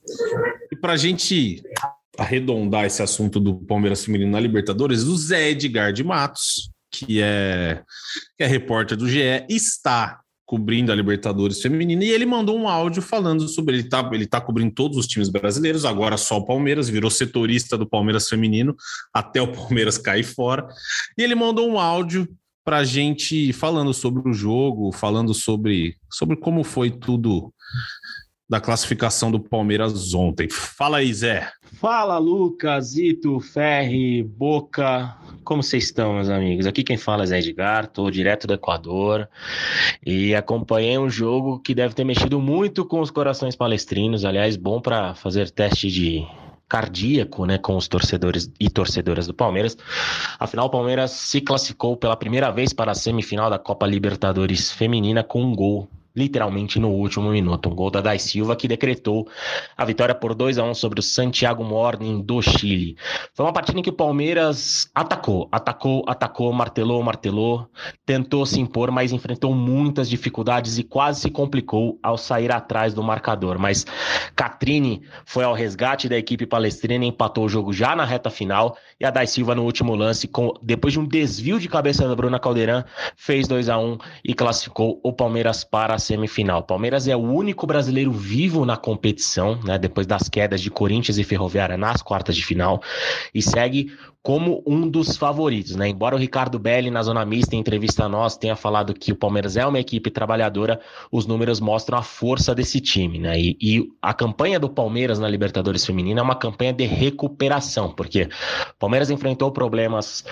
E para a gente arredondar esse assunto do Palmeiras feminino na Libertadores, o Zé Edgar de Matos, que é, que é repórter do GE, está cobrindo a Libertadores feminina e ele mandou um áudio falando sobre ele tá, ele tá cobrindo todos os times brasileiros, agora só o Palmeiras, virou setorista do Palmeiras feminino até o Palmeiras cair fora. E ele mandou um áudio para gente falando sobre o jogo, falando sobre, sobre como foi tudo da classificação do Palmeiras ontem. Fala aí, Zé. Fala, Lucas, Ito, Ferri, Boca. Como vocês estão, meus amigos? Aqui quem fala é Zé Edgar, tô direto do Equador e acompanhei um jogo que deve ter mexido muito com os corações palestrinos. Aliás, bom para fazer teste de cardíaco, né, com os torcedores e torcedoras do Palmeiras. Afinal, o Palmeiras se classificou pela primeira vez para a semifinal da Copa Libertadores Feminina com um gol literalmente no último minuto. Um gol da Dai Silva que decretou a vitória por 2 a 1 sobre o Santiago Morning do Chile. Foi uma partida em que o Palmeiras atacou, atacou, atacou, martelou, martelou, tentou se impor, mas enfrentou muitas dificuldades e quase se complicou ao sair atrás do marcador. Mas Catrine foi ao resgate da equipe palestrina, empatou o jogo já na reta final e a Dai Silva no último lance, com, depois de um desvio de cabeça da Bruna Caldeirão, fez 2 a 1 e classificou o Palmeiras para semifinal. Palmeiras é o único brasileiro vivo na competição, né, depois das quedas de Corinthians e Ferroviária nas quartas de final, e segue como um dos favoritos, né? Embora o Ricardo Belli, na zona mista, em entrevista a nós, tenha falado que o Palmeiras é uma equipe trabalhadora, os números mostram a força desse time, né? E, e a campanha do Palmeiras na Libertadores Feminina é uma campanha de recuperação, porque o Palmeiras enfrentou problemas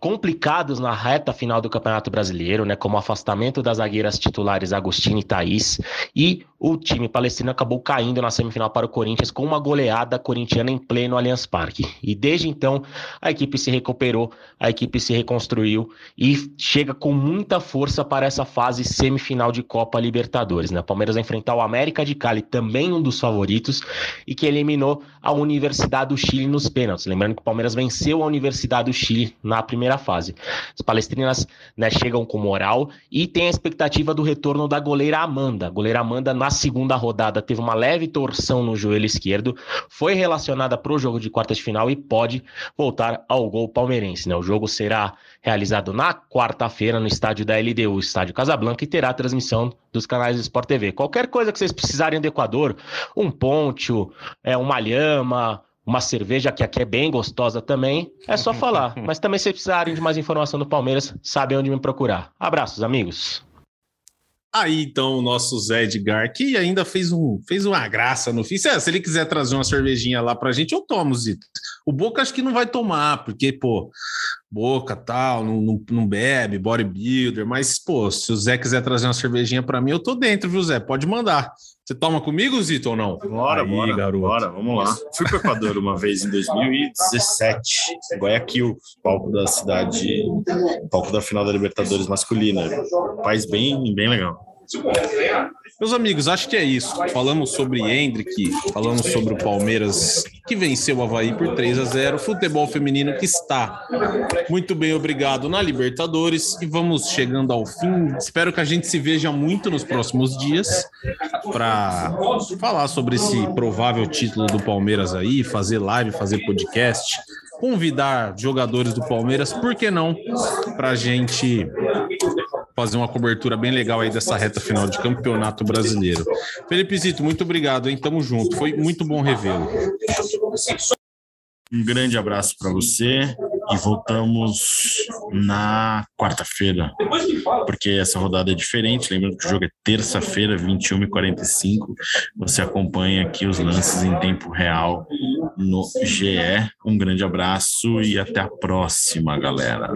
complicados na reta final do Campeonato Brasileiro, né, como o afastamento das zagueiras titulares Agostinho e Thaís, e o time palestino acabou caindo na semifinal para o Corinthians com uma goleada corintiana em pleno Allianz Parque. E desde então, a equipe se recuperou, a equipe se reconstruiu e chega com muita força para essa fase semifinal de Copa Libertadores. Né? Palmeiras vai enfrentar o América de Cali, também um dos favoritos, e que eliminou a Universidade do Chile nos pênaltis. Lembrando que o Palmeiras venceu a Universidade do Chile na primeira primeira fase. As palestrinas né, chegam com moral e tem a expectativa do retorno da goleira Amanda. A goleira Amanda, na segunda rodada, teve uma leve torção no joelho esquerdo, foi relacionada para o jogo de quartas de final e pode voltar ao gol palmeirense. Né? O jogo será realizado na quarta-feira no estádio da LDU, estádio Casablanca, e terá transmissão dos canais do Sport TV. Qualquer coisa que vocês precisarem do Equador, um ponte, é, uma lhama, uma cerveja que aqui é bem gostosa também, é só falar. Mas também se precisarem de mais informação do Palmeiras, sabem onde me procurar. Abraços, amigos. Aí então o nosso Zé Edgar, que ainda fez, um, fez uma graça no fim. Se, se ele quiser trazer uma cervejinha lá pra gente, eu tomo, Zito. O Boca acho que não vai tomar, porque, pô, Boca tal, não, não, não bebe, bodybuilder, mas, pô, se o Zé quiser trazer uma cervejinha pra mim, eu tô dentro, viu, Zé? Pode mandar. Você toma comigo, Zito, ou não? Bora, Aí, bora, garoto. bora, vamos lá. Fui para o Equador uma vez em 2017, Guayaquil, palco da cidade, palco da final da Libertadores masculina. País bem, bem legal. Meus amigos, acho que é isso. Falamos sobre Hendrick, falamos sobre o Palmeiras que venceu o Havaí por 3 a 0. Futebol feminino que está muito bem, obrigado na Libertadores. E vamos chegando ao fim. Espero que a gente se veja muito nos próximos dias para falar sobre esse provável título do Palmeiras aí, fazer live, fazer podcast, convidar jogadores do Palmeiras, por que não, para a gente fazer uma cobertura bem legal aí dessa reta final de campeonato brasileiro. Felipe Zito, muito obrigado, hein? Tamo junto. Foi muito bom revê-lo. Um grande abraço para você e voltamos na quarta-feira, porque essa rodada é diferente. Lembrando que o jogo é terça-feira, 21h45. Você acompanha aqui os lances em tempo real no GE. Um grande abraço e até a próxima, galera.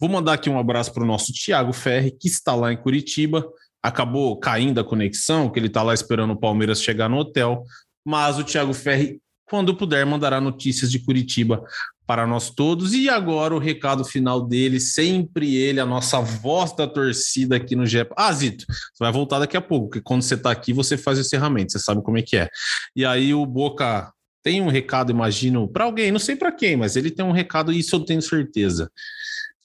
Vou mandar aqui um abraço para o nosso Thiago Ferri, que está lá em Curitiba. Acabou caindo a conexão, que ele está lá esperando o Palmeiras chegar no hotel. Mas o Thiago Ferri, quando puder, mandará notícias de Curitiba para nós todos. E agora o recado final dele, sempre ele, a nossa voz da torcida aqui no GEP. Ah, Zito, você vai voltar daqui a pouco, porque quando você está aqui, você faz o encerramento, você sabe como é que é. E aí o Boca tem um recado, imagino, para alguém, não sei para quem, mas ele tem um recado, isso eu tenho certeza.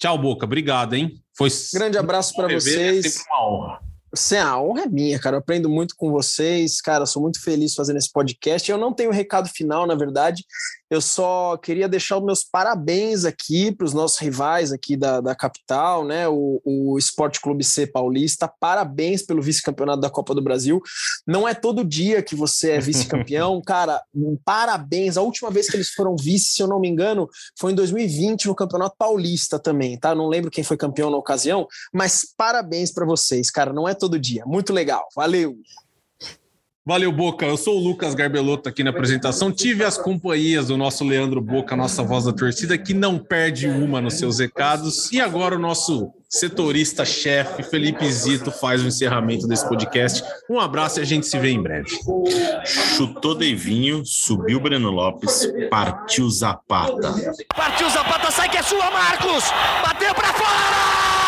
Tchau, Boca. Obrigado, hein? Foi Grande abraço para vocês. É sempre uma honra. Você, a honra é minha, cara. Eu aprendo muito com vocês, cara. Sou muito feliz fazendo esse podcast. Eu não tenho recado final, na verdade. Eu só queria deixar os meus parabéns aqui para os nossos rivais aqui da, da capital, né? O, o Esporte Clube C Paulista. Parabéns pelo vice-campeonato da Copa do Brasil. Não é todo dia que você é vice-campeão, cara. Parabéns. A última vez que eles foram vice, se eu não me engano, foi em 2020 no Campeonato Paulista também, tá? Não lembro quem foi campeão na ocasião, mas parabéns para vocês, cara. Não é todo dia. Muito legal. Valeu. Valeu, Boca. Eu sou o Lucas Garbelotto aqui na apresentação. Tive as companhias do nosso Leandro Boca, nossa voz da torcida, que não perde uma nos seus recados. E agora o nosso setorista-chefe, Felipe Zito, faz o encerramento desse podcast. Um abraço e a gente se vê em breve. Chutou Deivinho, subiu Breno Lopes, partiu Zapata. Partiu Zapata, sai que é sua, Marcos! Bateu pra fora!